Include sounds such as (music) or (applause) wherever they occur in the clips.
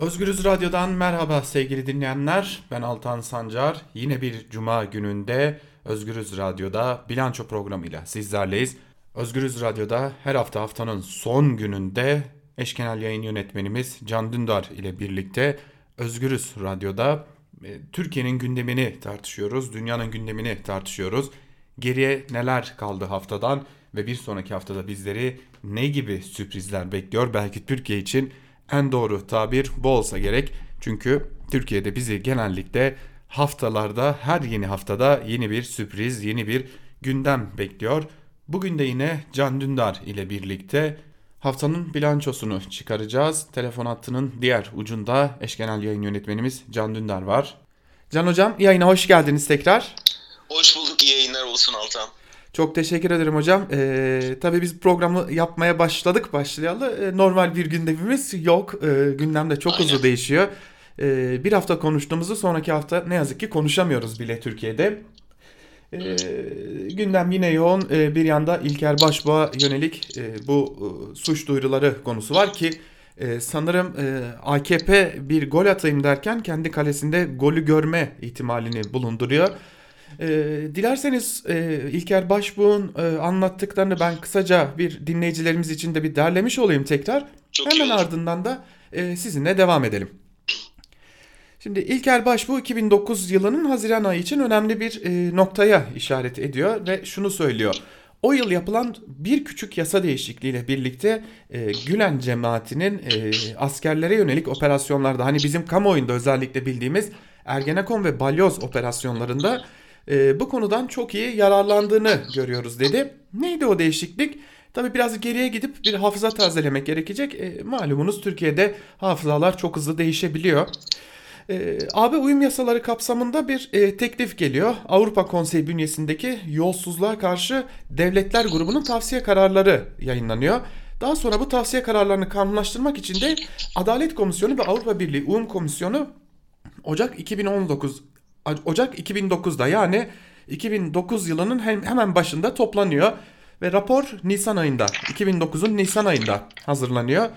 Özgürüz Radyo'dan merhaba sevgili dinleyenler. Ben Altan Sancar. Yine bir cuma gününde Özgürüz Radyo'da bilanço programıyla sizlerleyiz. Özgürüz Radyo'da her hafta haftanın son gününde eş genel yayın yönetmenimiz Can Dündar ile birlikte Özgürüz Radyo'da e, Türkiye'nin gündemini tartışıyoruz, dünyanın gündemini tartışıyoruz. Geriye neler kaldı haftadan ve bir sonraki haftada bizleri ne gibi sürprizler bekliyor? Belki Türkiye için en doğru tabir bu olsa gerek. Çünkü Türkiye'de bizi genellikle haftalarda her yeni haftada yeni bir sürpriz, yeni bir gündem bekliyor. Bugün de yine Can Dündar ile birlikte haftanın bilançosunu çıkaracağız. Telefon hattının diğer ucunda eş genel yayın yönetmenimiz Can Dündar var. Can Hocam yayına hoş geldiniz tekrar. Hoş bulduk iyi yayınlar olsun Altan. Çok teşekkür ederim hocam. Ee, tabii biz programı yapmaya başladık başlayalı. Ee, normal bir gündemimiz yok. Ee, gündem de çok Aynen. hızlı değişiyor. Ee, bir hafta konuştuğumuzu sonraki hafta ne yazık ki konuşamıyoruz bile Türkiye'de. Ee, gündem yine yoğun. Ee, bir yanda İlker Başbuğ'a yönelik e, bu e, suç duyuruları konusu var ki e, sanırım e, AKP bir gol atayım derken kendi kalesinde golü görme ihtimalini bulunduruyor. E, dilerseniz e, İlker Başbuğ'un e, anlattıklarını ben kısaca bir dinleyicilerimiz için de bir derlemiş olayım tekrar. Çok Hemen ardından da e, sizinle devam edelim. Şimdi İlker Başbuğ 2009 yılının Haziran ayı için önemli bir e, noktaya işaret ediyor ve şunu söylüyor. O yıl yapılan bir küçük yasa değişikliğiyle birlikte e, Gülen cemaatinin e, askerlere yönelik operasyonlarda hani bizim kamuoyunda özellikle bildiğimiz Ergenekon ve Balyoz operasyonlarında e, bu konudan çok iyi yararlandığını görüyoruz dedi. Neydi o değişiklik? Tabi biraz geriye gidip bir hafıza tazelemek gerekecek. E, malumunuz Türkiye'de hafızalar çok hızlı değişebiliyor. E, AB uyum yasaları kapsamında bir e, teklif geliyor. Avrupa Konseyi bünyesindeki yolsuzluğa karşı devletler grubunun tavsiye kararları yayınlanıyor. Daha sonra bu tavsiye kararlarını kanunlaştırmak için de Adalet Komisyonu ve Avrupa Birliği Uyum Komisyonu Ocak 2019 Ocak 2009'da yani 2009 yılının hemen başında toplanıyor ve rapor Nisan ayında 2009'un Nisan ayında hazırlanıyor.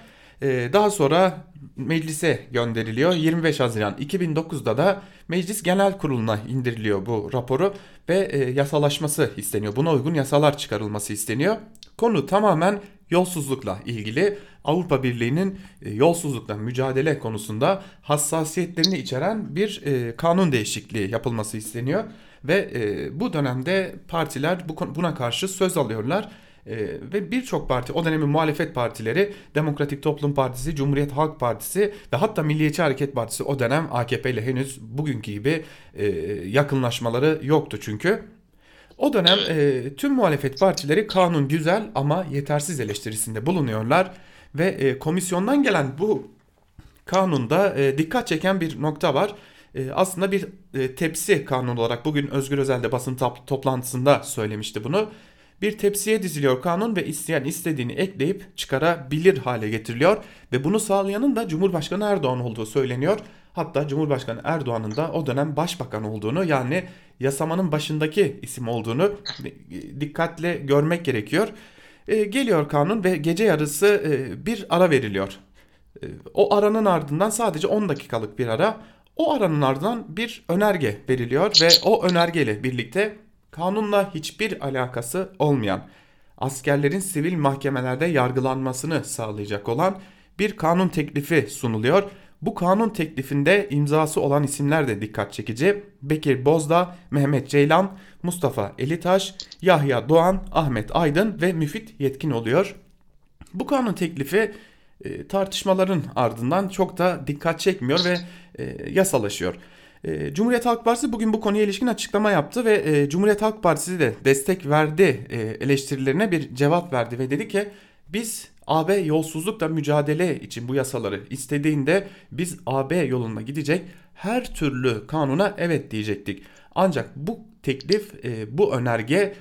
Ee, daha sonra meclise gönderiliyor. 25 Haziran 2009'da da Meclis Genel Kurulu'na indiriliyor bu raporu ve e, yasalaşması isteniyor. Buna uygun yasalar çıkarılması isteniyor. Konu tamamen yolsuzlukla ilgili. Avrupa Birliği'nin e, yolsuzlukla mücadele konusunda hassasiyetlerini içeren bir e, kanun değişikliği yapılması isteniyor ve bu dönemde partiler buna karşı söz alıyorlar e, ve birçok parti o dönemin muhalefet partileri Demokratik Toplum Partisi, Cumhuriyet Halk Partisi ve hatta Milliyetçi Hareket Partisi o dönem AKP ile henüz bugünkü gibi e, yakınlaşmaları yoktu çünkü. O dönem e, tüm muhalefet partileri kanun güzel ama yetersiz eleştirisinde bulunuyorlar ve e, komisyondan gelen bu kanunda e, dikkat çeken bir nokta var. E, aslında bir e, tepsi kanunu olarak bugün Özgür Özel de basın toplantısında söylemişti bunu bir tepsiye diziliyor kanun ve isteyen istediğini ekleyip çıkarabilir hale getiriliyor ve bunu sağlayanın da Cumhurbaşkanı Erdoğan olduğu söyleniyor. Hatta Cumhurbaşkanı Erdoğan'ın da o dönem başbakan olduğunu yani yasamanın başındaki isim olduğunu dikkatle görmek gerekiyor. E, geliyor kanun ve gece yarısı e, bir ara veriliyor. E, o aranın ardından sadece 10 dakikalık bir ara. O aranın ardından bir önerge veriliyor ve o önergeyle birlikte kanunla hiçbir alakası olmayan, askerlerin sivil mahkemelerde yargılanmasını sağlayacak olan bir kanun teklifi sunuluyor. Bu kanun teklifinde imzası olan isimler de dikkat çekici. Bekir Bozdağ, Mehmet Ceylan, Mustafa Elitaş, Yahya Doğan, Ahmet Aydın ve Müfit Yetkin oluyor. Bu kanun teklifi e, tartışmaların ardından çok da dikkat çekmiyor ve e, yasalaşıyor. E, Cumhuriyet Halk Partisi bugün bu konuya ilişkin açıklama yaptı ve Cumhuriyet Halk Partisi de destek verdi eleştirilerine bir cevap verdi ve dedi ki biz AB yolsuzlukla mücadele için bu yasaları istediğinde biz AB yoluna gidecek her türlü kanuna evet diyecektik. Ancak bu teklif, e, bu önerge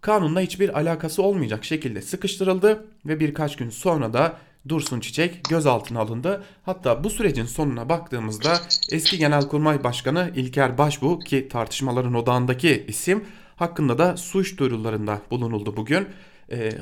kanunla hiçbir alakası olmayacak şekilde sıkıştırıldı ve birkaç gün sonra da Dursun Çiçek gözaltına alındı. Hatta bu sürecin sonuna baktığımızda eski Genelkurmay Başkanı İlker Başbuğ ki tartışmaların odağındaki isim hakkında da suç duyurularında bulunuldu bugün.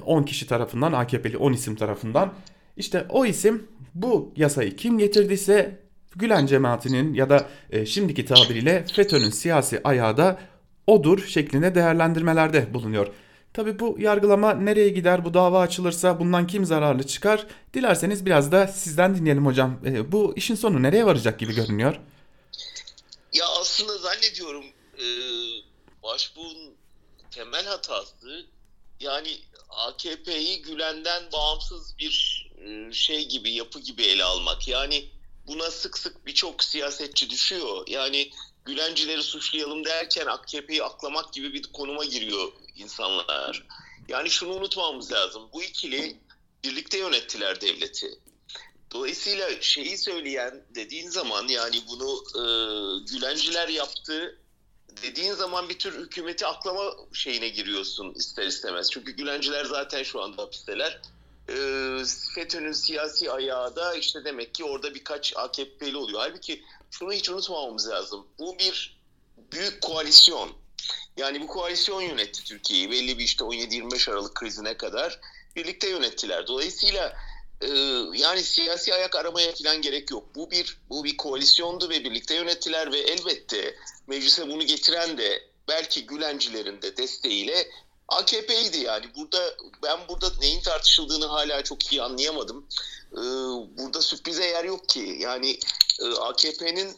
10 ee, kişi tarafından AKP'li 10 isim tarafından. İşte o isim bu yasayı kim getirdiyse Gülen cemaatinin ya da e, şimdiki tabiriyle FETÖ'nün siyasi ayağı da odur şeklinde değerlendirmelerde bulunuyor. Tabi bu yargılama nereye gider, bu dava açılırsa bundan kim zararlı çıkar? Dilerseniz biraz da sizden dinleyelim hocam. E, bu işin sonu nereye varacak gibi görünüyor? Ya aslında zannediyorum e, başbuğun temel hatası yani AKP'yi Gülen'den bağımsız bir e, şey gibi, yapı gibi ele almak. Yani buna sık sık birçok siyasetçi düşüyor. Yani Gülencileri suçlayalım derken AKP'yi aklamak gibi bir konuma giriyor insanlar. Yani şunu unutmamız lazım. Bu ikili birlikte yönettiler devleti. Dolayısıyla şeyi söyleyen dediğin zaman yani bunu e, Gülenciler yaptı dediğin zaman bir tür hükümeti aklama şeyine giriyorsun ister istemez. Çünkü Gülenciler zaten şu anda hapisteler. E, FETÖ'nün siyasi ayağı da işte demek ki orada birkaç AKP'li oluyor. Halbuki şunu hiç unutmamamız lazım. Bu bir büyük koalisyon. Yani bu koalisyon yönetti Türkiye'yi belli bir işte 17-25 Aralık krizine kadar birlikte yönettiler. Dolayısıyla e, yani siyasi ayak aramaya falan gerek yok. Bu bir bu bir koalisyondu ve birlikte yönettiler ve elbette meclise bunu getiren de belki Gülencilerin de desteğiyle AKP'ydi yani. Burada ben burada neyin tartışıldığını hala çok iyi anlayamadım. Ee, burada sürprize yer yok ki. Yani e, AKP'nin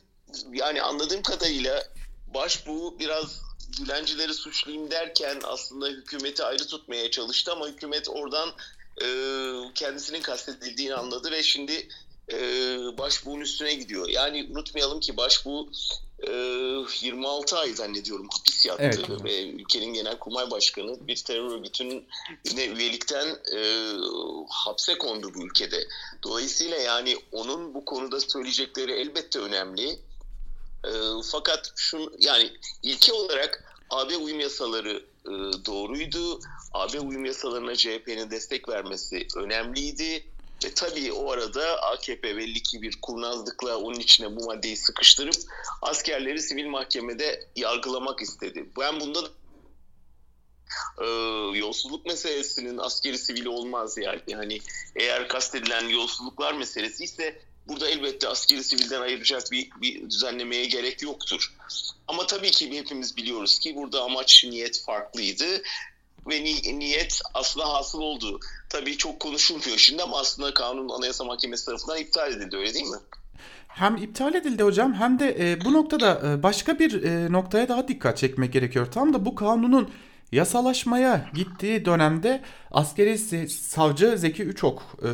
yani anladığım kadarıyla başbuğu biraz Gülencileri suçlayayım derken aslında hükümeti ayrı tutmaya çalıştı ama hükümet oradan e, kendisinin kastedildiğini anladı ve şimdi e, başbuğun üstüne gidiyor. Yani unutmayalım ki başbuğ e, 26 ay zannediyorum hapis yattı evet. ve ülkenin genel kurmay başkanı bir terör örgütünün üyelikten e, hapse kondu bu ülkede. Dolayısıyla yani onun bu konuda söyleyecekleri elbette önemli. E, fakat şun yani ilke olarak AB uyum yasaları e, doğruydu. AB uyum yasalarına CHP'nin destek vermesi önemliydi. Ve tabii o arada AKP belli ki bir kurnazlıkla onun içine bu maddeyi sıkıştırıp askerleri sivil mahkemede yargılamak istedi. Ben bunda e, yolsuzluk meselesinin askeri sivili olmaz yani. Yani eğer kastedilen yolsuzluklar meselesi ise burada elbette askeri sivilden ayıracak bir, bir düzenlemeye gerek yoktur. Ama tabii ki hepimiz biliyoruz ki burada amaç niyet farklıydı ve ni- niyet aslında hasıl oldu. Tabii çok konuşulmuyor şimdi ama aslında kanun Anayasa Mahkemesi tarafından iptal edildi öyle değil mi? Hem iptal edildi hocam hem de e, bu noktada e, başka bir e, noktaya daha dikkat çekmek gerekiyor. Tam da bu kanunun yasalaşmaya gittiği dönemde askeri savcı Zeki Üçok e,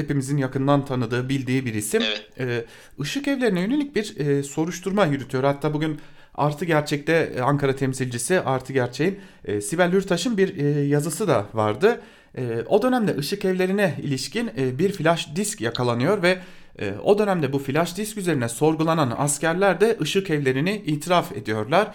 hepimizin yakından tanıdığı bildiği bir isim. Evet. E, Işık evlerine yönelik bir e, soruşturma yürütüyor. Hatta bugün Artı Gerçek'te e, Ankara temsilcisi Artı Gerçek'in e, Sibel Hürtaş'ın bir e, yazısı da vardı. E, o dönemde ışık evlerine ilişkin e, bir flash disk yakalanıyor ve e, o dönemde bu flash disk üzerine sorgulanan askerler de ışık evlerini itiraf ediyorlar.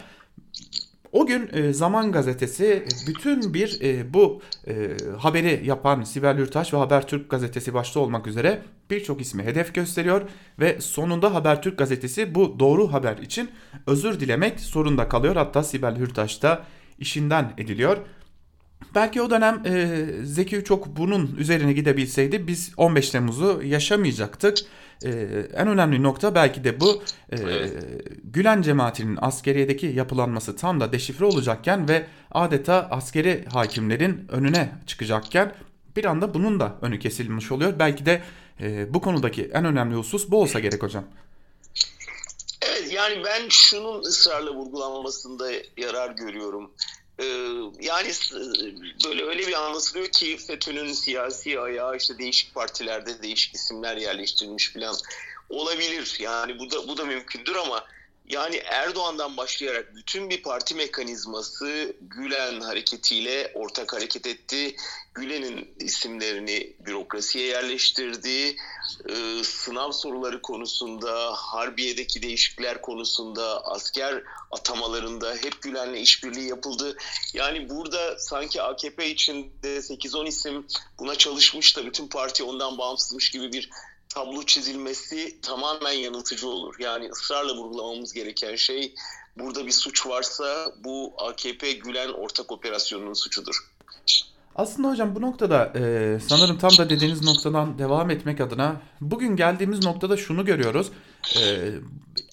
O gün e, Zaman Gazetesi e, bütün bir e, bu e, haberi yapan Sibel Hürtaş ve Habertürk Gazetesi başta olmak üzere birçok ismi hedef gösteriyor ve sonunda Habertürk Gazetesi bu doğru haber için özür dilemek zorunda kalıyor. Hatta Sibel Hürtaş da işinden ediliyor. Belki o dönem e, Zeki çok bunun üzerine gidebilseydi biz 15 Temmuz'u yaşamayacaktık. E, en önemli nokta belki de bu e, Gülen cemaatinin askeriyedeki yapılanması tam da deşifre olacakken ve adeta askeri hakimlerin önüne çıkacakken bir anda bunun da önü kesilmiş oluyor. Belki de e, bu konudaki en önemli husus bu olsa gerek hocam. Evet yani ben şunun ısrarla vurgulanmasında yarar görüyorum. Ee, yani böyle öyle bir anlatılıyor ki FETÖ'nün siyasi ayağı işte değişik partilerde değişik isimler yerleştirilmiş falan olabilir. Yani bu da bu da mümkündür ama yani Erdoğan'dan başlayarak bütün bir parti mekanizması Gülen hareketiyle ortak hareket etti. Gülen'in isimlerini bürokrasiye yerleştirdi. Ee, sınav soruları konusunda, Harbiye'deki değişiklikler konusunda, asker atamalarında hep Gülen'le işbirliği yapıldı. Yani burada sanki AKP içinde 8-10 isim buna çalışmış da bütün parti ondan bağımsızmış gibi bir tablo çizilmesi tamamen yanıltıcı olur. Yani ısrarla vurgulamamız gereken şey burada bir suç varsa bu AKP Gülen ortak operasyonunun suçudur. Aslında hocam bu noktada e, sanırım tam da dediğiniz noktadan devam etmek adına bugün geldiğimiz noktada şunu görüyoruz. E,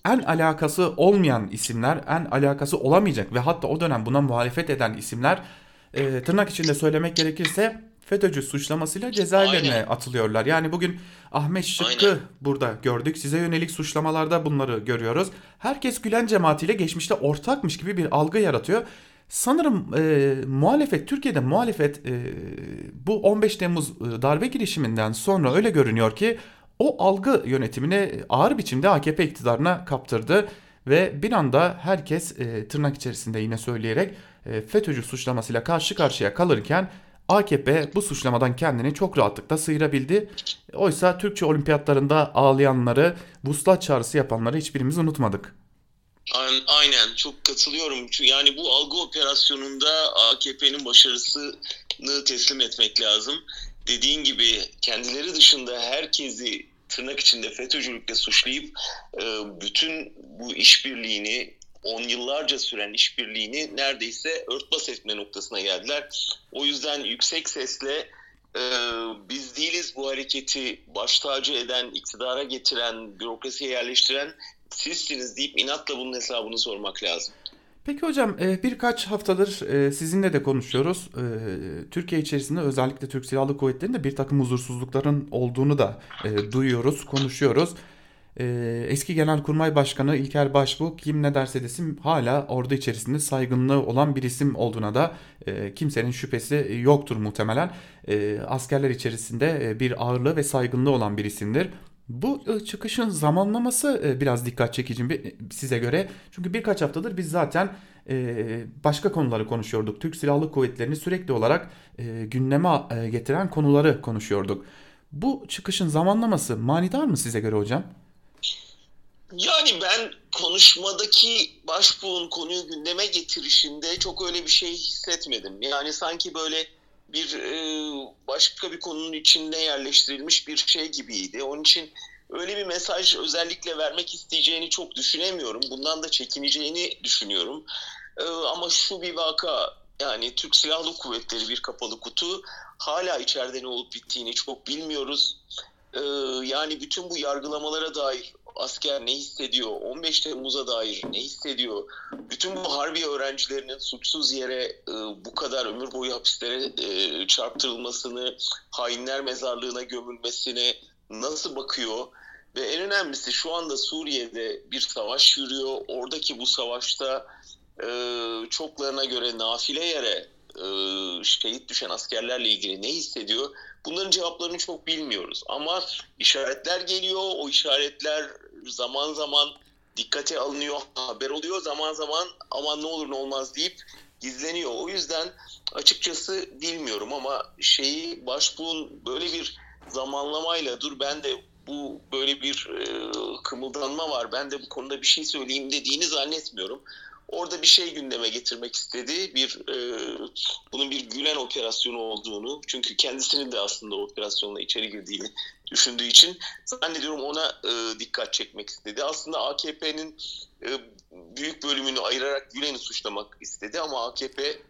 en alakası olmayan isimler, en alakası olamayacak ve hatta o dönem buna muhalefet eden isimler e, tırnak içinde söylemek gerekirse FETÖ'cü suçlamasıyla cezaevlerine Aynen. atılıyorlar. Yani bugün Ahmet Şıkkı Aynen. burada gördük. Size yönelik suçlamalarda bunları görüyoruz. Herkes Gülen cemaatiyle geçmişte ortakmış gibi bir algı yaratıyor. Sanırım e, muhalefet, Türkiye'de muhalefet e, bu 15 Temmuz e, darbe girişiminden sonra öyle görünüyor ki o algı yönetimini ağır biçimde AKP iktidarına kaptırdı. Ve bir anda herkes e, tırnak içerisinde yine söyleyerek e, FETÖ'cü suçlamasıyla karşı karşıya kalırken AKP bu suçlamadan kendini çok rahatlıkla sıyırabildi. Oysa Türkçe olimpiyatlarında ağlayanları, vuslat çağrısı yapanları hiçbirimiz unutmadık. Aynen, çok katılıyorum. Yani bu algı operasyonunda AKP'nin başarısını teslim etmek lazım. Dediğin gibi kendileri dışında herkesi tırnak içinde FETÖ'cülükle suçlayıp e, bütün bu işbirliğini on yıllarca süren işbirliğini neredeyse örtbas etme noktasına geldiler. O yüzden yüksek sesle e, biz değiliz bu hareketi baş tacı eden, iktidara getiren, bürokrasiye yerleştiren sizsiniz deyip inatla bunun hesabını sormak lazım. Peki hocam e, birkaç haftadır e, sizinle de konuşuyoruz. E, Türkiye içerisinde özellikle Türk Silahlı Kuvvetleri'nde bir takım huzursuzlukların olduğunu da duyuyoruz, konuşuyoruz. Eski Genelkurmay Başkanı İlker Başbuğ kim ne derse desin hala ordu içerisinde saygınlığı olan bir isim olduğuna da kimsenin şüphesi yoktur muhtemelen. Askerler içerisinde bir ağırlığı ve saygınlığı olan bir isimdir. Bu e, çıkışın zamanlaması e, biraz dikkat çekici bir- size göre. Çünkü birkaç haftadır biz zaten e, başka konuları konuşuyorduk. Türk Silahlı Kuvvetleri'ni sürekli olarak e, gündeme e, getiren konuları konuşuyorduk. Bu çıkışın zamanlaması manidar mı size göre hocam? Yani ben konuşmadaki başbuğun konuyu gündeme getirişinde çok öyle bir şey hissetmedim. Yani sanki böyle bir e, başka bir konunun içinde yerleştirilmiş bir şey gibiydi. Onun için öyle bir mesaj özellikle vermek isteyeceğini çok düşünemiyorum. Bundan da çekineceğini düşünüyorum. E, ama şu bir vaka yani Türk Silahlı Kuvvetleri bir kapalı kutu. Hala içeride ne olup bittiğini çok bilmiyoruz. Ee, yani bütün bu yargılamalara dair asker ne hissediyor, 15 Temmuz'a dair ne hissediyor, bütün bu harbi öğrencilerinin suçsuz yere e, bu kadar ömür boyu hapislere e, çarptırılmasını, hainler mezarlığına gömülmesine nasıl bakıyor? Ve en önemlisi şu anda Suriye'de bir savaş yürüyor. Oradaki bu savaşta e, çoklarına göre nafile yere e, şehit düşen askerlerle ilgili ne hissediyor? Bunların cevaplarını çok bilmiyoruz. Ama işaretler geliyor. O işaretler zaman zaman dikkate alınıyor, haber oluyor. Zaman zaman aman ne olur ne olmaz deyip gizleniyor. O yüzden açıkçası bilmiyorum ama şeyi başbuğun böyle bir zamanlamayla dur ben de bu böyle bir e, kımıldanma var. Ben de bu konuda bir şey söyleyeyim dediğini zannetmiyorum. Orada bir şey gündeme getirmek istedi. Bir e, bunun bir Gülen operasyonu olduğunu, çünkü kendisinin de aslında operasyonla içeri girdiğini düşündüğü için zannediyorum ona e, dikkat çekmek istedi. Aslında AKP'nin e, büyük bölümünü ayırarak Gülen'i suçlamak istedi ama AKP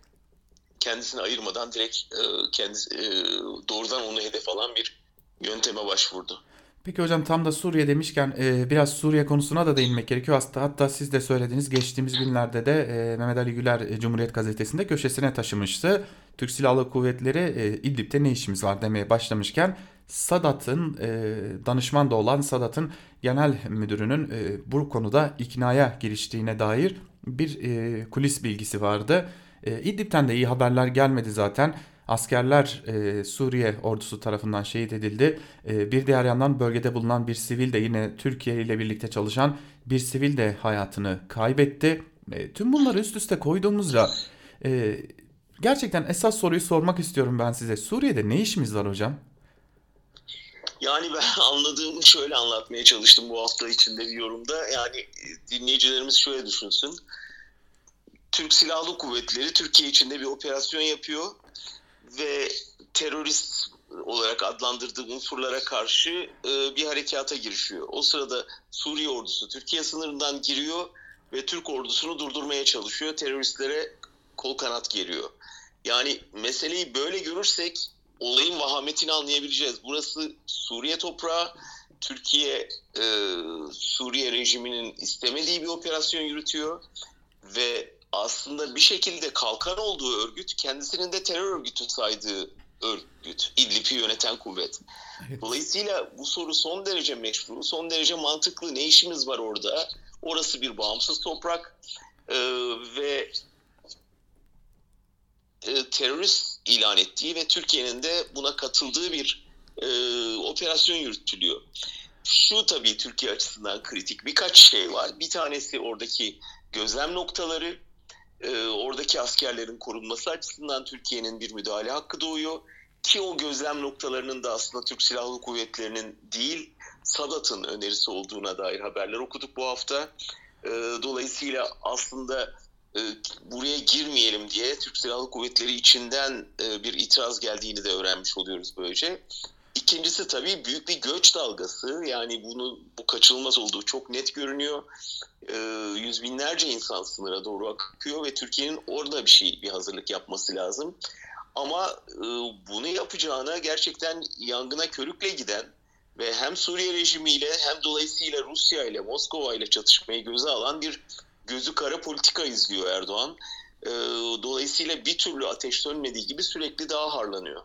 kendisini ayırmadan direkt e, kendisi e, doğrudan onu hedef alan bir yönteme başvurdu. Peki hocam tam da Suriye demişken e, biraz Suriye konusuna da değinmek gerekiyor. Hatta, hatta siz de söylediniz geçtiğimiz günlerde de e, Mehmet Ali Güler e, Cumhuriyet Gazetesi'nde köşesine taşımıştı. Türk Silahlı Kuvvetleri e, İdlib'de ne işimiz var demeye başlamışken Sadat'ın e, danışman da olan Sadat'ın genel müdürünün e, bu konuda iknaya giriştiğine dair bir e, kulis bilgisi vardı. E, İdlib'ten de iyi haberler gelmedi zaten. Askerler e, Suriye ordusu tarafından şehit edildi. E, bir diğer yandan bölgede bulunan bir sivil de yine Türkiye ile birlikte çalışan bir sivil de hayatını kaybetti. E, tüm bunları üst üste koyduğumuzda e, gerçekten esas soruyu sormak istiyorum ben size. Suriye'de ne işimiz var hocam? Yani ben (laughs) anladığımı şöyle anlatmaya çalıştım bu hafta içinde bir yorumda. Yani e, dinleyicilerimiz şöyle düşünsün. Türk Silahlı Kuvvetleri Türkiye içinde bir operasyon yapıyor ve terörist olarak adlandırdığı unsurlara karşı e, bir harekata girişiyor. O sırada Suriye ordusu Türkiye sınırından giriyor ve Türk ordusunu durdurmaya çalışıyor. Teröristlere kol kanat geriyor. Yani meseleyi böyle görürsek olayın vahametini anlayabileceğiz. Burası Suriye toprağı. Türkiye e, Suriye rejiminin istemediği bir operasyon yürütüyor ve aslında bir şekilde kalkan olduğu örgüt kendisinin de terör örgütü saydığı örgüt. İdlib'i yöneten kuvvet. Dolayısıyla bu soru son derece meşru, son derece mantıklı. Ne işimiz var orada? Orası bir bağımsız toprak ee, ve e, terörist ilan ettiği ve Türkiye'nin de buna katıldığı bir e, operasyon yürütülüyor. Şu tabii Türkiye açısından kritik birkaç şey var. Bir tanesi oradaki gözlem noktaları, e, oradaki askerlerin korunması açısından Türkiye'nin bir müdahale hakkı doğuyor. Ki o gözlem noktalarının da aslında Türk Silahlı Kuvvetleri'nin değil, Sadat'ın önerisi olduğuna dair haberler okuduk bu hafta. E, dolayısıyla aslında e, buraya girmeyelim diye Türk Silahlı Kuvvetleri içinden e, bir itiraz geldiğini de öğrenmiş oluyoruz böylece. İkincisi tabii büyük bir göç dalgası. Yani bunu bu kaçınılmaz olduğu çok net görünüyor. E, yüz binlerce insan sınıra doğru akıyor ve Türkiye'nin orada bir şey, bir hazırlık yapması lazım. Ama bunu yapacağına gerçekten yangına körükle giden ve hem Suriye rejimiyle hem dolayısıyla Rusya ile Moskova ile çatışmayı göze alan bir gözü kara politika izliyor Erdoğan. E, dolayısıyla bir türlü ateş sönmediği gibi sürekli daha harlanıyor.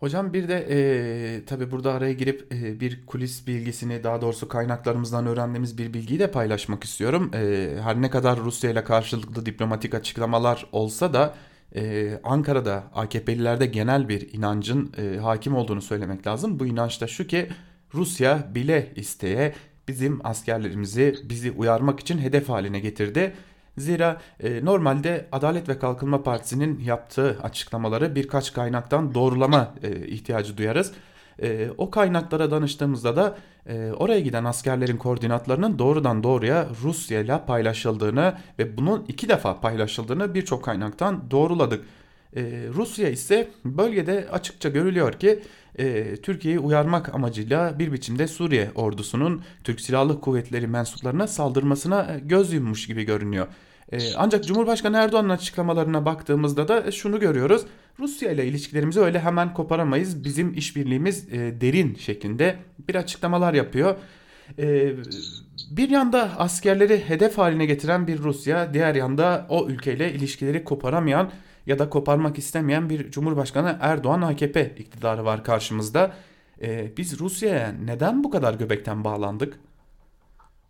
Hocam bir de e, tabii burada araya girip e, bir kulis bilgisini daha doğrusu kaynaklarımızdan öğrendiğimiz bir bilgiyi de paylaşmak istiyorum. E, her ne kadar Rusya ile karşılıklı diplomatik açıklamalar olsa da e, Ankara'da AKP'lilerde genel bir inancın e, hakim olduğunu söylemek lazım. Bu inanç da şu ki Rusya bile isteye bizim askerlerimizi bizi uyarmak için hedef haline getirdi. Zira e, normalde Adalet ve Kalkınma Partisi'nin yaptığı açıklamaları birkaç kaynaktan doğrulama e, ihtiyacı duyarız. E, o kaynaklara danıştığımızda da e, oraya giden askerlerin koordinatlarının doğrudan doğruya Rusya ile paylaşıldığını ve bunun iki defa paylaşıldığını birçok kaynaktan doğruladık. E, Rusya ise bölgede açıkça görülüyor ki e, Türkiye'yi uyarmak amacıyla bir biçimde Suriye ordusunun Türk Silahlı Kuvvetleri mensuplarına saldırmasına e, göz yummuş gibi görünüyor. E, ancak Cumhurbaşkanı Erdoğan'ın açıklamalarına baktığımızda da şunu görüyoruz. Rusya ile ilişkilerimizi öyle hemen koparamayız. Bizim işbirliğimiz e, derin şeklinde bir açıklamalar yapıyor. E, bir yanda askerleri hedef haline getiren bir Rusya, diğer yanda o ülkeyle ilişkileri koparamayan ya da koparmak istemeyen bir Cumhurbaşkanı Erdoğan AKP iktidarı var karşımızda. Ee, biz Rusya'ya neden bu kadar göbekten bağlandık?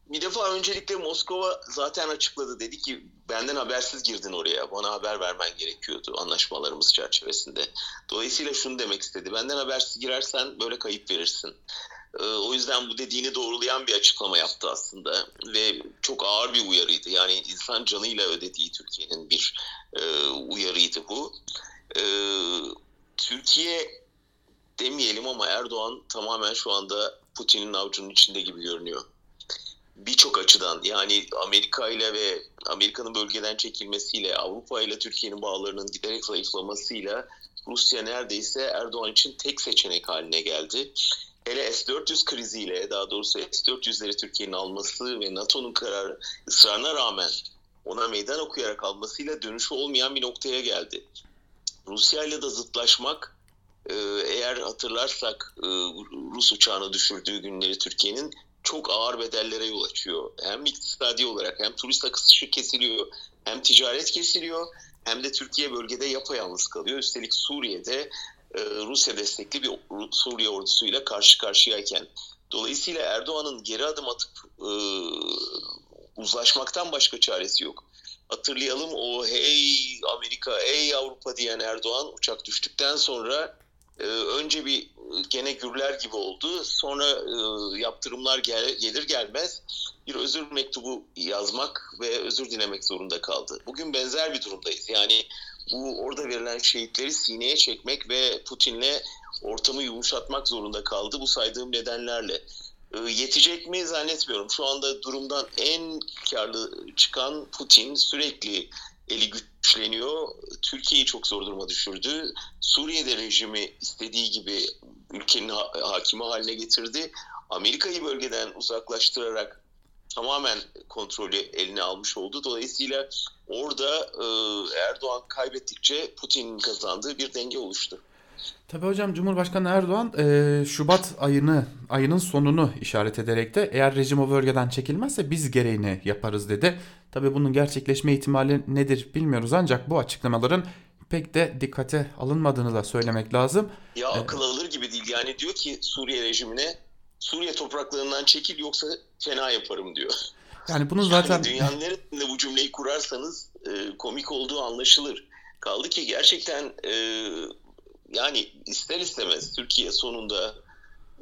Bir defa öncelikle Moskova zaten açıkladı. Dedi ki benden habersiz girdin oraya. Bana haber vermen gerekiyordu anlaşmalarımız çerçevesinde. Dolayısıyla şunu demek istedi. Benden habersiz girersen böyle kayıp verirsin. Ee, o yüzden bu dediğini doğrulayan bir açıklama yaptı aslında ve çok ağır bir uyarıydı. Yani insan canıyla ödediği Türkiye'nin bir e, uyarıydı bu. E, Türkiye demeyelim ama Erdoğan tamamen şu anda Putin'in avucunun içinde gibi görünüyor. Birçok açıdan yani Amerika ile ve Amerika'nın bölgeden çekilmesiyle Avrupa ile Türkiye'nin bağlarının giderek zayıflamasıyla Rusya neredeyse Erdoğan için tek seçenek haline geldi hele S-400 kriziyle daha doğrusu S-400'leri Türkiye'nin alması ve NATO'nun karar ısrarına rağmen ona meydan okuyarak almasıyla dönüşü olmayan bir noktaya geldi. Rusya ile de zıtlaşmak e, eğer hatırlarsak e, Rus uçağını düşürdüğü günleri Türkiye'nin çok ağır bedellere yol açıyor. Hem iktisadi olarak hem turist akışı kesiliyor hem ticaret kesiliyor hem de Türkiye bölgede yapayalnız kalıyor. Üstelik Suriye'de e, Rusya destekli bir Suriye ordusuyla karşı karşıyayken dolayısıyla Erdoğan'ın geri adım atıp e, uzlaşmaktan başka çaresi yok. Hatırlayalım o hey Amerika, hey Avrupa diyen Erdoğan uçak düştükten sonra e, önce bir gene gürler gibi oldu. Sonra e, yaptırımlar gel, gelir gelmez bir özür mektubu yazmak ve özür dilemek zorunda kaldı. Bugün benzer bir durumdayız. Yani bu orada verilen şehitleri sineye çekmek ve Putin'le ortamı yumuşatmak zorunda kaldı bu saydığım nedenlerle. E, yetecek mi zannetmiyorum. Şu anda durumdan en karlı çıkan Putin sürekli eli güçleniyor. Türkiye'yi çok zor duruma düşürdü. Suriye'de rejimi istediği gibi ülkenin hakimi haline getirdi. Amerika'yı bölgeden uzaklaştırarak tamamen kontrolü eline almış oldu. Dolayısıyla orada e, Erdoğan kaybettikçe Putin'in kazandığı bir denge oluştu. Tabii hocam Cumhurbaşkanı Erdoğan e, Şubat ayını ayının sonunu işaret ederek de eğer rejim o bölgeden çekilmezse biz gereğini yaparız dedi. Tabii bunun gerçekleşme ihtimali nedir bilmiyoruz ancak bu açıklamaların pek de dikkate alınmadığını da söylemek lazım. Ya akıl alır gibi değil. Yani diyor ki Suriye rejimine Suriye topraklarından çekil yoksa fena yaparım diyor. Yani bunun zaten yani dünyanın neresinde bu cümleyi kurarsanız e, komik olduğu anlaşılır. Kaldı ki gerçekten e, yani ister istemez Türkiye sonunda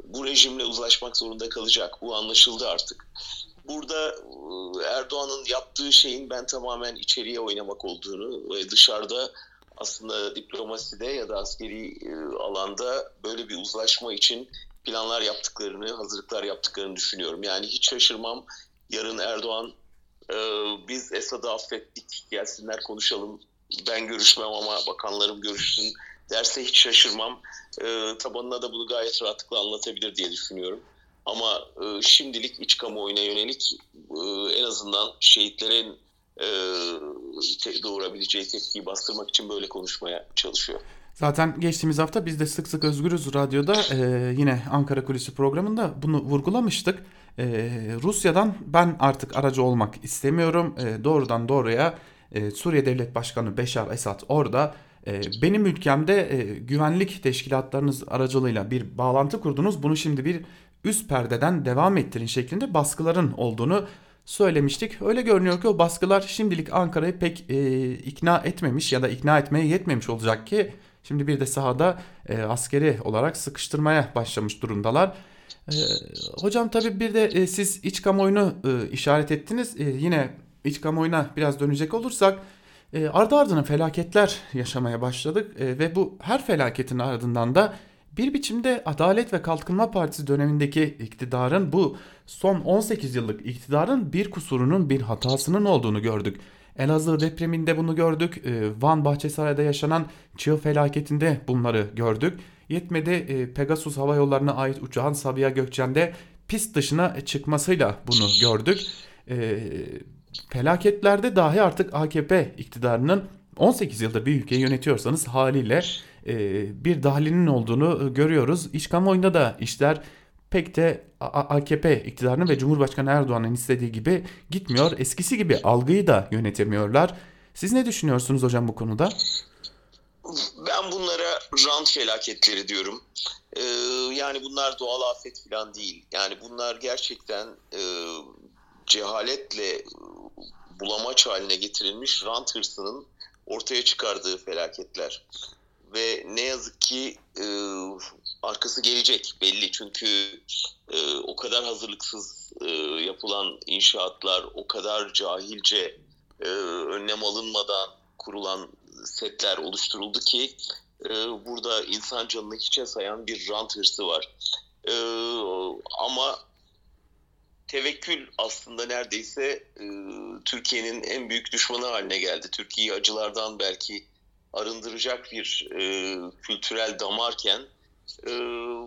bu rejimle uzlaşmak zorunda kalacak. Bu anlaşıldı artık. Burada e, Erdoğan'ın yaptığı şeyin ben tamamen içeriye oynamak olduğunu ve dışarıda aslında diplomaside ya da askeri e, alanda böyle bir uzlaşma için planlar yaptıklarını, hazırlıklar yaptıklarını düşünüyorum. Yani hiç şaşırmam yarın Erdoğan e, biz Esad'ı affettik gelsinler konuşalım ben görüşmem ama bakanlarım görüşsün derse hiç şaşırmam. E, tabanına da bunu gayet rahatlıkla anlatabilir diye düşünüyorum. Ama e, şimdilik iç kamuoyuna yönelik e, en azından şehitlerin e, doğurabileceği tepkiyi bastırmak için böyle konuşmaya çalışıyor. Zaten geçtiğimiz hafta biz de sık sık Özgürüz Radyo'da e, yine Ankara Kulisi programında bunu vurgulamıştık. E, Rusya'dan ben artık aracı olmak istemiyorum. E, doğrudan doğruya e, Suriye Devlet Başkanı Beşar Esad orada benim ülkemde e, güvenlik teşkilatlarınız aracılığıyla bir bağlantı kurdunuz. Bunu şimdi bir üst perdeden devam ettirin şeklinde baskıların olduğunu söylemiştik. Öyle görünüyor ki o baskılar şimdilik Ankara'yı pek e, ikna etmemiş ya da ikna etmeye yetmemiş olacak ki şimdi bir de sahada e, askeri olarak sıkıştırmaya başlamış durumdalar. E, hocam tabii bir de siz iç kamuoyunu e, işaret ettiniz. Yine iç kamuoyuna biraz dönecek olursak e, ardı ardına felaketler yaşamaya başladık e, ve bu her felaketin ardından da bir biçimde Adalet ve Kalkınma Partisi dönemindeki iktidarın bu son 18 yıllık iktidarın bir kusurunun bir hatasının olduğunu gördük. Elazığ depreminde bunu gördük. E, Van Bahçesaray'da yaşanan çığ felaketinde bunları gördük. Yetmedi e, Pegasus Hava Yolları'na ait uçağın Sabiha Gökçen'de pist dışına çıkmasıyla bunu gördük. Felaketlerde dahi artık AKP iktidarının 18 yıldır bir ülkeyi yönetiyorsanız haliyle e, bir dahilinin olduğunu e, görüyoruz. İç kamuoyunda da işler pek de AKP iktidarının ve Cumhurbaşkanı Erdoğan'ın istediği gibi gitmiyor. Eskisi gibi algıyı da yönetemiyorlar. Siz ne düşünüyorsunuz hocam bu konuda? Ben bunlara rant felaketleri diyorum. Ee, yani bunlar doğal afet falan değil. Yani bunlar gerçekten e, cehaletle bulamaç haline getirilmiş rant hırsının ortaya çıkardığı felaketler ve ne yazık ki e, arkası gelecek belli çünkü e, o kadar hazırlıksız e, yapılan inşaatlar, o kadar cahilce e, önlem alınmadan kurulan setler oluşturuldu ki e, burada insan canını hiçe sayan bir rant hırsı var. E, ama tevekkül aslında neredeyse e, Türkiye'nin en büyük düşmanı haline geldi. Türkiye'yi acılardan belki arındıracak bir e, kültürel damarken e,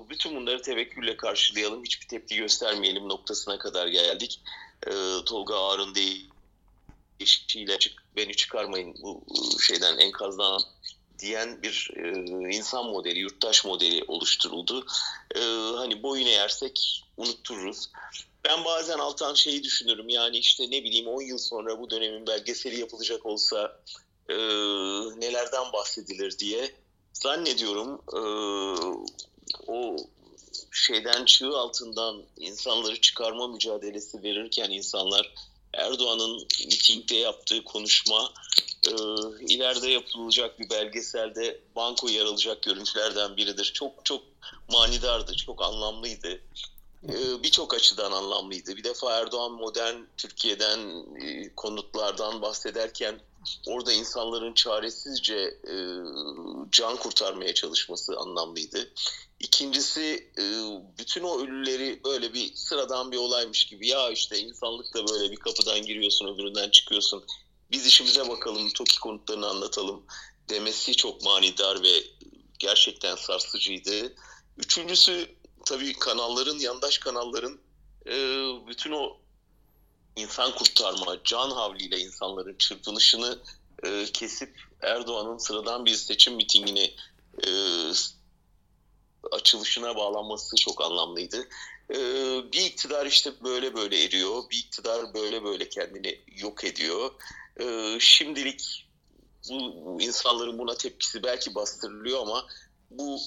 bütün bunları tevekkülle karşılayalım, hiçbir tepki göstermeyelim noktasına kadar geldik. E, Tolga Ağar'ın deyişiyle çık, beni çıkarmayın bu e, şeyden enkazdan diyen bir e, insan modeli, yurttaş modeli oluşturuldu. E, hani boyun eğersek unuttururuz. Ben bazen Altan şeyi düşünürüm yani işte ne bileyim 10 yıl sonra bu dönemin belgeseli yapılacak olsa e, nelerden bahsedilir diye zannediyorum e, o şeyden çığ altından insanları çıkarma mücadelesi verirken insanlar Erdoğan'ın mitingde yaptığı konuşma e, ileride yapılacak bir belgeselde banko yer alacak görüntülerden biridir. Çok çok manidardı, çok anlamlıydı. E, Birçok açıdan anlamlıydı. Bir defa Erdoğan modern Türkiye'den e, konutlardan bahsederken orada insanların çaresizce e, can kurtarmaya çalışması anlamlıydı. İkincisi e, bütün o ölüleri böyle bir sıradan bir olaymış gibi ya işte insanlık da böyle bir kapıdan giriyorsun öbüründen çıkıyorsun. Biz işimize bakalım TOKİ konutlarını anlatalım demesi çok manidar ve gerçekten sarsıcıydı. Üçüncüsü tabii kanalların, yandaş kanalların e, bütün o insan kurtarma, can havliyle insanların çırpınışını e, kesip Erdoğan'ın sıradan bir seçim mitingini e, açılışına bağlanması çok anlamlıydı. E, bir iktidar işte böyle böyle eriyor, bir iktidar böyle böyle kendini yok ediyor. E, şimdilik bu, insanların buna tepkisi belki bastırılıyor ama bu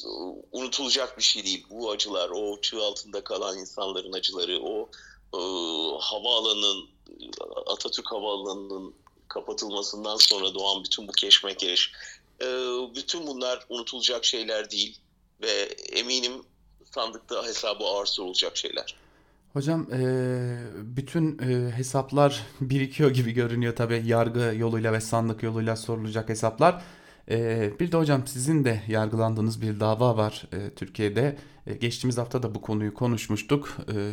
unutulacak bir şey değil. Bu acılar, o çığ altında kalan insanların acıları, o e, havaalanının, Atatürk Havaalanı'nın kapatılmasından sonra doğan bütün bu keşmekeş, e, bütün bunlar unutulacak şeyler değil ve eminim sandıkta hesabı ağır sorulacak şeyler. Hocam e, bütün e, hesaplar (laughs) birikiyor gibi görünüyor tabii yargı yoluyla ve sandık yoluyla sorulacak hesaplar. E, bir de hocam sizin de yargılandığınız bir dava var e, Türkiye'de. E, geçtiğimiz hafta da bu konuyu konuşmuştuk. E,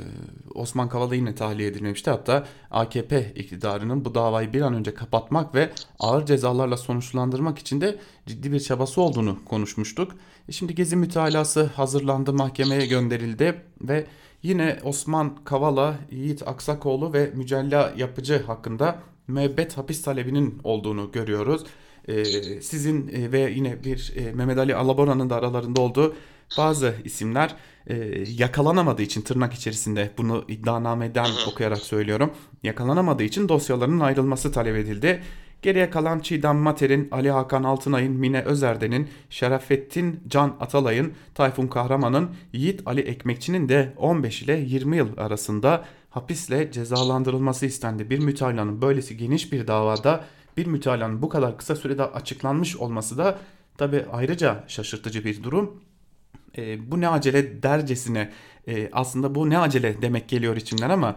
Osman Kavala yine tahliye edilmemişti. Hatta AKP iktidarının bu davayı bir an önce kapatmak ve ağır cezalarla sonuçlandırmak için de ciddi bir çabası olduğunu konuşmuştuk. Şimdi Gezi mütalası hazırlandı, mahkemeye gönderildi ve Yine Osman Kavala, Yiğit Aksakoğlu ve Mücella Yapıcı hakkında müebbet hapis talebinin olduğunu görüyoruz. Ee, sizin e, ve yine bir e, Mehmet Ali Alabora'nın da aralarında olduğu bazı isimler e, yakalanamadığı için tırnak içerisinde bunu iddianameden okuyarak söylüyorum. Yakalanamadığı için dosyalarının ayrılması talep edildi. Geriye kalan Çiğdem Mater'in, Ali Hakan Altınay'ın, Mine Özerden'in, Şerafettin Can Atalay'ın, Tayfun Kahraman'ın, Yiğit Ali Ekmekçi'nin de 15 ile 20 yıl arasında hapisle cezalandırılması istendi. Bir mütalanın böylesi geniş bir davada bir mütalanın bu kadar kısa sürede açıklanmış olması da tabi ayrıca şaşırtıcı bir durum. E, bu ne acele dercesine e, aslında bu ne acele demek geliyor içimden ama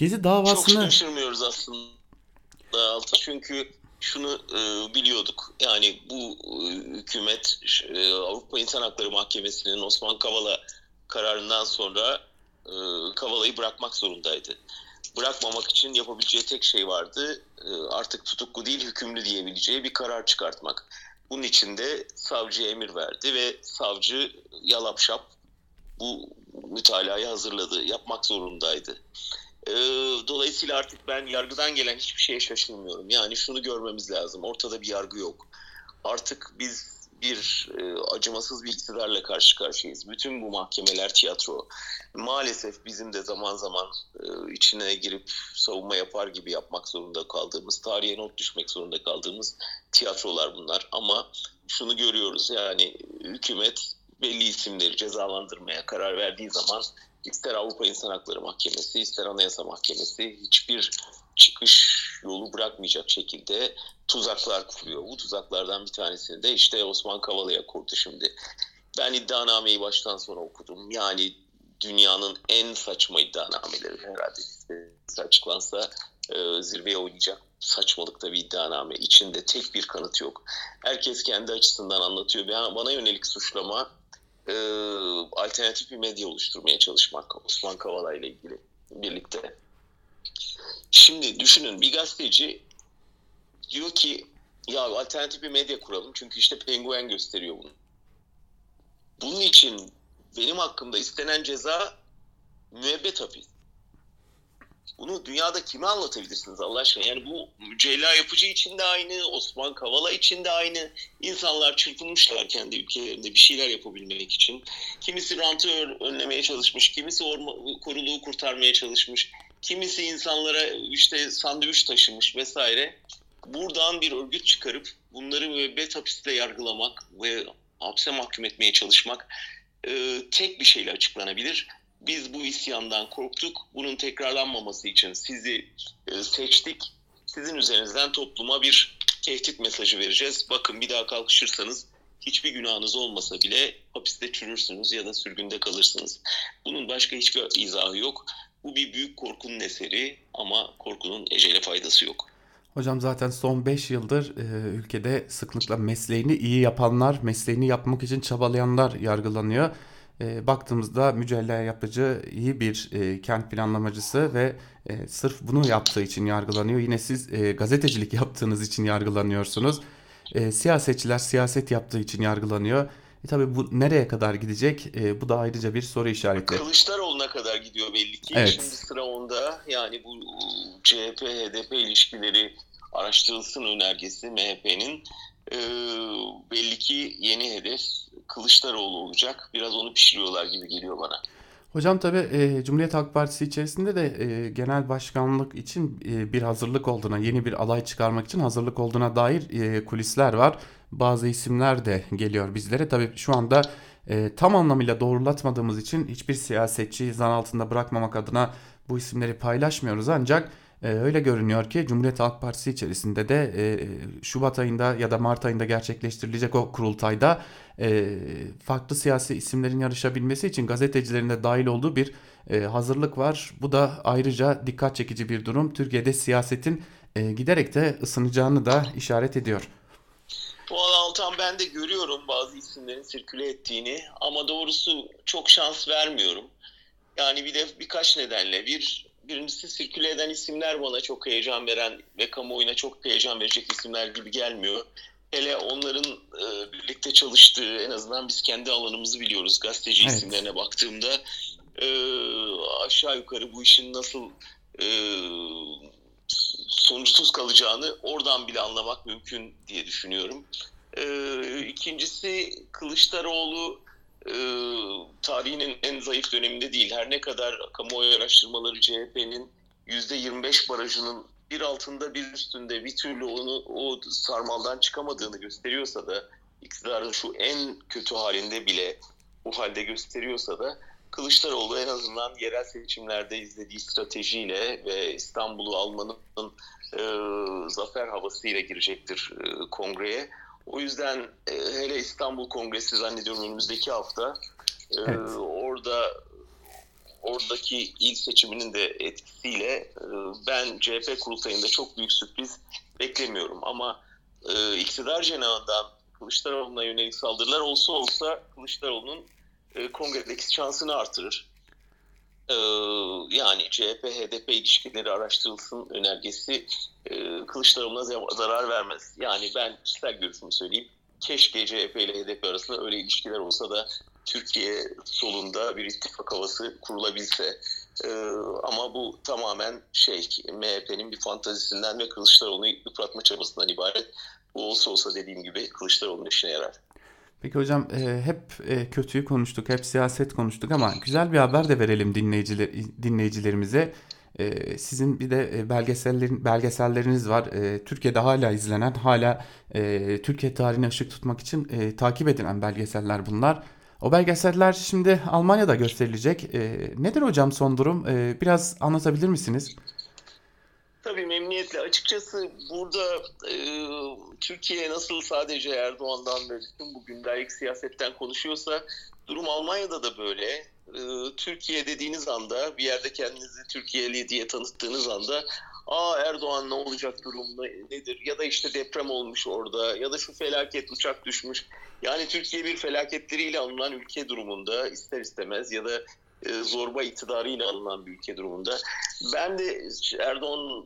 Gezi davasını... Çok şaşırmıyoruz aslında Altı çünkü şunu e, biliyorduk. Yani bu e, hükümet e, Avrupa İnsan Hakları Mahkemesi'nin Osman Kavala kararından sonra e, Kavala'yı bırakmak zorundaydı. Bırakmamak için yapabileceği tek şey vardı. E, artık tutuklu değil hükümlü diyebileceği bir karar çıkartmak. Bunun için de savcıya emir verdi ve savcı yalapşap bu mütalayı hazırladı. Yapmak zorundaydı. E, dolayısıyla artık ben yargıdan gelen hiçbir şeye şaşırmıyorum. Yani şunu görmemiz lazım. Ortada bir yargı yok. Artık biz bir e, acımasız bir iktidarla karşı karşıyayız. Bütün bu mahkemeler tiyatro. Maalesef bizim de zaman zaman e, içine girip savunma yapar gibi yapmak zorunda kaldığımız, tarihe not düşmek zorunda kaldığımız tiyatrolar bunlar. Ama şunu görüyoruz yani hükümet belli isimleri cezalandırmaya karar verdiği zaman ister Avrupa İnsan Hakları Mahkemesi ister Anayasa Mahkemesi hiçbir çıkış yolu bırakmayacak şekilde tuzaklar kuruyor. Bu tuzaklardan bir tanesini de işte Osman Kavala'ya kurdu şimdi. Ben iddianameyi baştan sona okudum. Yani dünyanın en saçma iddianameleri herhalde listesi açıklansa e, zirveye oynayacak saçmalıkta bir iddianame. İçinde tek bir kanıt yok. Herkes kendi açısından anlatıyor. Bana yönelik suçlama e, alternatif bir medya oluşturmaya çalışmak Osman Kavala ile ilgili birlikte. Şimdi düşünün bir gazeteci diyor ki ya alternatif bir medya kuralım çünkü işte penguen gösteriyor bunu. Bunun için benim hakkımda istenen ceza müebbet hapis. Bunu dünyada kime anlatabilirsiniz Allah aşkına? Yani bu Mücella Yapıcı için de aynı, Osman Kavala için de aynı. İnsanlar çırpınmışlar kendi ülkelerinde bir şeyler yapabilmek için. Kimisi rantı önlemeye çalışmış, kimisi orma, koruluğu kurtarmaya çalışmış, kimisi insanlara işte sandviç taşımış vesaire. Buradan bir örgüt çıkarıp bunları müebbet hapiste yargılamak ve hapse mahkum etmeye çalışmak e, tek bir şeyle açıklanabilir biz bu isyandan korktuk. Bunun tekrarlanmaması için sizi e, seçtik. Sizin üzerinizden topluma bir tehdit mesajı vereceğiz. Bakın bir daha kalkışırsanız hiçbir günahınız olmasa bile hapiste çürürsünüz ya da sürgünde kalırsınız. Bunun başka hiçbir izahı yok. Bu bir büyük korkunun eseri ama korkunun ecele faydası yok. Hocam zaten son 5 yıldır e, ülkede sıklıkla mesleğini iyi yapanlar, mesleğini yapmak için çabalayanlar yargılanıyor e, baktığımızda Mücella Yapıcı iyi bir e, kent planlamacısı ve e, sırf bunu yaptığı için yargılanıyor. Yine siz e, gazetecilik yaptığınız için yargılanıyorsunuz. E, siyasetçiler siyaset yaptığı için yargılanıyor. E tabi bu nereye kadar gidecek? E, bu da ayrıca bir soru işareti. Kılıçdaroğlu'na kadar gidiyor belli ki. Evet. Şimdi sıra onda. Yani bu CHP-HDP ilişkileri araştırılsın önergesi MHP'nin. E, belli ki yeni hedef Kılıçdaroğlu olacak. Biraz onu pişiriyorlar gibi geliyor bana. Hocam tabii e, Cumhuriyet Halk Partisi içerisinde de e, genel başkanlık için e, bir hazırlık olduğuna, yeni bir alay çıkarmak için hazırlık olduğuna dair e, kulisler var. Bazı isimler de geliyor bizlere. Tabii şu anda e, tam anlamıyla doğrulatmadığımız için hiçbir siyasetçi zan altında bırakmamak adına bu isimleri paylaşmıyoruz. Ancak e, öyle görünüyor ki Cumhuriyet Halk Partisi içerisinde de e, Şubat ayında ya da Mart ayında gerçekleştirilecek o kurultayda e, farklı siyasi isimlerin yarışabilmesi için gazetecilerin de dahil olduğu bir e, hazırlık var. Bu da ayrıca dikkat çekici bir durum. Türkiye'de siyasetin e, giderek de ısınacağını da işaret ediyor. Valla Altan ben de görüyorum bazı isimlerin sirküle ettiğini ama doğrusu çok şans vermiyorum. Yani bir de birkaç nedenle. Bir birincisi sirküle eden isimler bana çok heyecan veren ve kamuoyuna çok heyecan verecek isimler gibi gelmiyor. Hele onların e, birlikte çalıştığı en azından biz kendi alanımızı biliyoruz. Gazeteci Evet. isimlerine baktığımda e, aşağı yukarı bu işin nasıl e, sonuçsuz kalacağını oradan bile anlamak mümkün diye düşünüyorum. E, ikincisi Kılıçdaroğlu e, tarihinin en zayıf döneminde değil. Her ne kadar kamuoyu araştırmaları CHP'nin %25 barajının bir altında bir üstünde bir türlü onu o sarmaldan çıkamadığını gösteriyorsa da iktidarın şu en kötü halinde bile bu halde gösteriyorsa da Kılıçdaroğlu en azından yerel seçimlerde izlediği stratejiyle ve İstanbul'u almanın e, zafer havasıyla girecektir e, kongreye. O yüzden e, hele İstanbul Kongresi zannediyorum önümüzdeki hafta e, Evet. orada oradaki il seçiminin de etkisiyle e, ben CHP kurultayında çok büyük sürpriz beklemiyorum. Ama e, iktidar cenahından Kılıçdaroğlu'na yönelik saldırılar olsa olsa Kılıçdaroğlu'nun e, kongredeki şansını artırır. E, yani CHP-HDP ilişkileri araştırılsın önergesi e, Kılıçdaroğlu'na za- zarar vermez. Yani ben kişisel görüşümü söyleyeyim. Keşke CHP ile HDP arasında öyle ilişkiler olsa da Türkiye solunda bir ittifak havası kurulabilse. Ee, ama bu tamamen şey MHP'nin bir fantazisinden ve Kılıçdaroğlu'nu yıpratma çabasından ibaret. Bu olsa olsa dediğim gibi Kılıçdaroğlu'nun işine yarar. Peki hocam e, hep e, kötüyü konuştuk, hep siyaset konuştuk ama güzel bir haber de verelim dinleyiciler, dinleyicilerimize. E, sizin bir de e, belgesellerin belgeselleriniz var. E, Türkiye'de hala izlenen, hala e, Türkiye tarihine ışık tutmak için e, takip edilen belgeseller bunlar. O belgeseller şimdi Almanya'da gösterilecek. E, nedir hocam son durum? E, biraz anlatabilir misiniz? Tabii memnuniyetle. Açıkçası burada e, Türkiye nasıl sadece Erdoğan'dan ve bütün bu gündelik siyasetten konuşuyorsa durum Almanya'da da böyle. E, Türkiye dediğiniz anda bir yerde kendinizi Türkiye'li diye tanıttığınız anda Aa Erdoğan ne olacak durum ne- nedir ya da işte deprem olmuş orada ya da şu felaket uçak düşmüş. Yani Türkiye bir felaketleriyle alınan ülke durumunda ister istemez ya da zorba iktidarıyla alınan bir ülke durumunda. Ben de Erdoğan'ı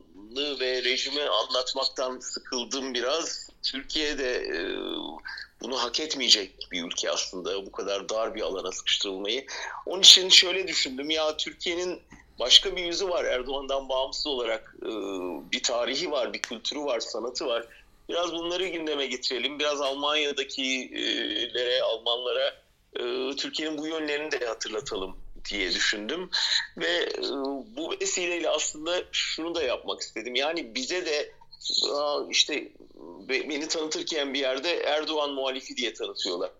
ve rejimi anlatmaktan sıkıldım biraz. Türkiye'de e, bunu hak etmeyecek bir ülke aslında bu kadar dar bir alana sıkıştırılmayı. Onun için şöyle düşündüm ya Türkiye'nin başka bir yüzü var Erdoğan'dan bağımsız olarak e, bir tarihi var, bir kültürü var, sanatı var. Biraz bunları gündeme getirelim. Biraz Almanya'dakilere, Almanlara e, Türkiye'nin bu yönlerini de hatırlatalım diye düşündüm. Ve e, bu vesileyle aslında şunu da yapmak istedim. Yani bize de aa, işte be- beni tanıtırken bir yerde Erdoğan muhalifi diye tanıtıyorlar.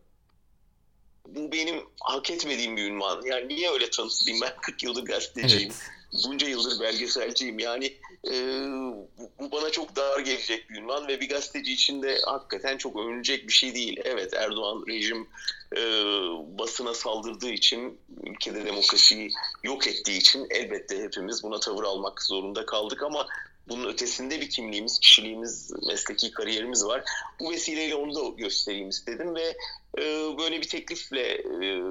Bu benim hak etmediğim bir ünvan. Yani niye öyle tanıtayım? Ben 40 yıldır gazeteciyim. Evet. Bunca yıldır belgeselciyim. Yani e, bu, bana çok dar gelecek bir ünvan ve bir gazeteci için de hakikaten çok övünecek bir şey değil. Evet Erdoğan rejim e, basına saldırdığı için, ülkede demokrasiyi yok ettiği için elbette hepimiz buna tavır almak zorunda kaldık ama bunun ötesinde bir kimliğimiz, kişiliğimiz, mesleki kariyerimiz var. Bu vesileyle onu da göstereyim istedim ve e, böyle bir teklifle e,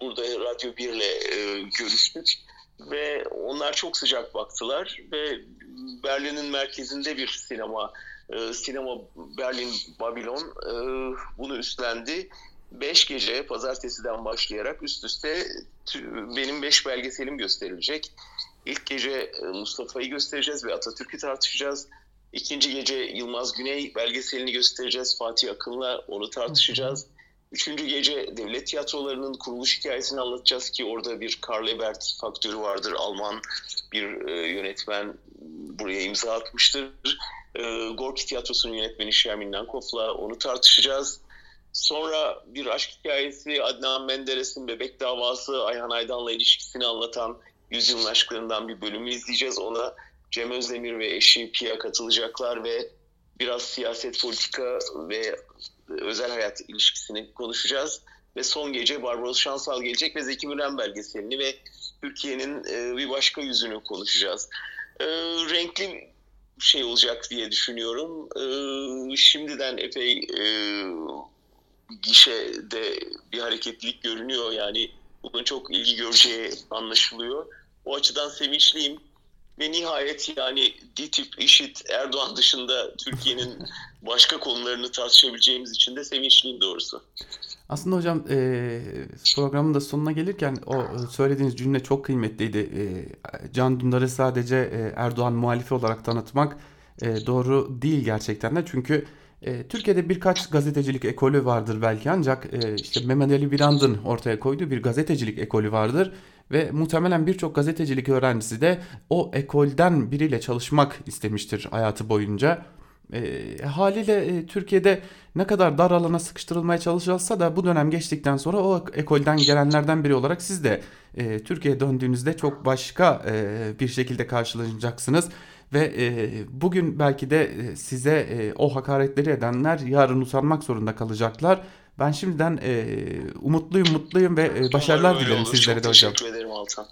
burada Radyo 1 ile e, görüştük ve onlar çok sıcak baktılar ve Berlin'in merkezinde bir sinema e, sinema Berlin Babylon e, bunu üstlendi 5 gece pazartesiden başlayarak üst üste benim 5 belgeselim gösterilecek. İlk gece e, Mustafa'yı göstereceğiz ve Atatürk'ü tartışacağız. İkinci gece Yılmaz Güney belgeselini göstereceğiz. Fatih Akın'la onu tartışacağız. Üçüncü gece devlet tiyatrolarının kuruluş hikayesini anlatacağız ki orada bir Karl Ebert faktörü vardır. Alman bir e, yönetmen buraya imza atmıştır. E, Gorki Tiyatrosu'nun yönetmeni Şermin Nankov'la onu tartışacağız. Sonra bir aşk hikayesi Adnan Menderes'in bebek davası Ayhan Aydan'la ilişkisini anlatan Yüzyılın Aşklarından bir bölümü izleyeceğiz. Ona Cem Özdemir ve eşi Pia katılacaklar ve biraz siyaset, politika ve özel hayat ilişkisini konuşacağız. Ve son gece Barbaros Şansal gelecek ve Zeki Müren belgeselini ve Türkiye'nin e, bir başka yüzünü konuşacağız. E, renkli şey olacak diye düşünüyorum. E, şimdiden epey e, gişede bir hareketlilik görünüyor. Yani bunun çok ilgi göreceği anlaşılıyor. O açıdan sevinçliyim. Ve nihayet yani DİTİP, IŞİD, Erdoğan dışında Türkiye'nin (laughs) başka konularını tartışabileceğimiz için de sevinçliyim doğrusu. Aslında hocam e, programın da sonuna gelirken o söylediğiniz cümle çok kıymetliydi. E, Can Dündar'ı sadece e, Erdoğan muhalifi olarak tanıtmak e, doğru değil gerçekten de. Çünkü e, Türkiye'de birkaç gazetecilik ekolü vardır belki ancak e, işte Mehmet Ali Birand'ın ortaya koyduğu bir gazetecilik ekolü vardır. Ve muhtemelen birçok gazetecilik öğrencisi de o ekolden biriyle çalışmak istemiştir hayatı boyunca. E, haliyle e, Türkiye'de ne kadar dar alana sıkıştırılmaya çalışılsa da bu dönem geçtikten sonra o ekolden gelenlerden biri olarak siz de e, Türkiye'ye döndüğünüzde çok başka e, bir şekilde karşılanacaksınız. Ve e, bugün belki de e, size e, o hakaretleri edenler yarın usanmak zorunda kalacaklar. Ben şimdiden e, umutluyum, mutluyum ve e, başarılar dilerim olur. sizlere de hocam. Teşekkür ederim Altan.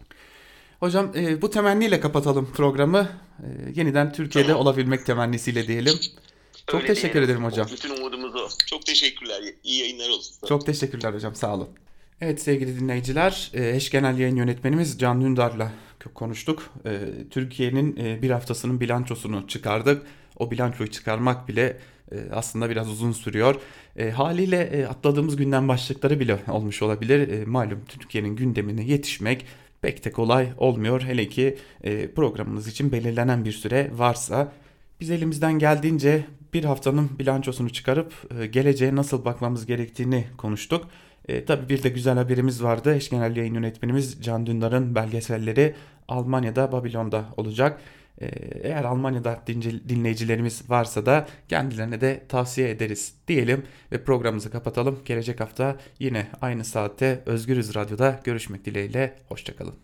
Hocam e, bu temenniyle kapatalım programı. E, yeniden Türkiye'de tamam. olabilmek temennisiyle diyelim. Çok Öyle teşekkür diyelim. ederim hocam. Bütün umudumuz o. Çok teşekkürler. İyi yayınlar olsun. Çok teşekkürler hocam. Sağ olun. Evet sevgili dinleyiciler, e, eş genel yayın yönetmenimiz Can Dündar'la konuştuk. E, Türkiye'nin e, bir haftasının bilançosunu çıkardık. O bilançoyu çıkarmak bile aslında biraz uzun sürüyor. Haliyle atladığımız günden başlıkları bile olmuş olabilir. Malum Türkiye'nin gündemine yetişmek pek de kolay olmuyor. Hele ki programımız için belirlenen bir süre varsa biz elimizden geldiğince bir haftanın bilançosunu çıkarıp geleceğe nasıl bakmamız gerektiğini konuştuk. E, tabii bir de güzel haberimiz vardı. Eş genel yayın yönetmenimiz Can Dündar'ın belgeselleri Almanya'da Babilon'da olacak. E, eğer Almanya'da dinleyicilerimiz varsa da kendilerine de tavsiye ederiz diyelim ve programımızı kapatalım. Gelecek hafta yine aynı saatte Özgürüz Radyo'da görüşmek dileğiyle. Hoşçakalın.